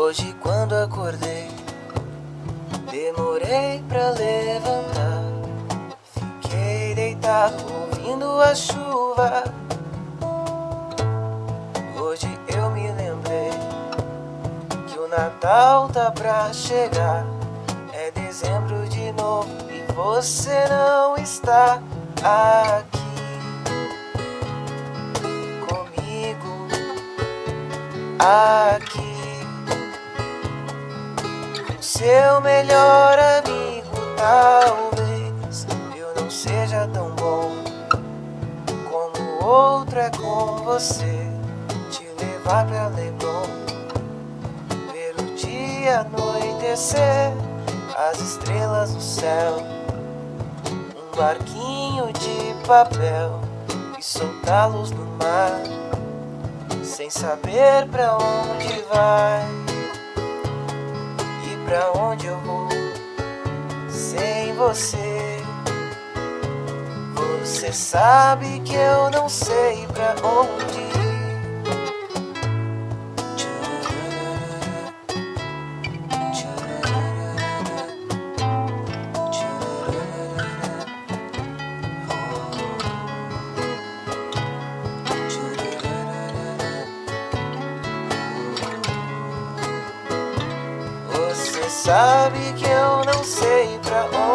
Hoje quando acordei, demorei pra levantar. Fiquei deitado ouvindo a chuva. Hoje eu me lembrei que o Natal tá pra chegar. É dezembro de novo e você não está aqui. Aqui seu melhor amigo. Talvez eu não seja tão bom como outro é com você. Te levar pra Leblon, ver o dia anoitecer, as estrelas no céu, um barquinho de papel e soltá-los no mar, sem saber pra onde vai pra onde eu vou sem você. Você sabe que eu não sei pra onde ir. Sabe que eu não sei pra onde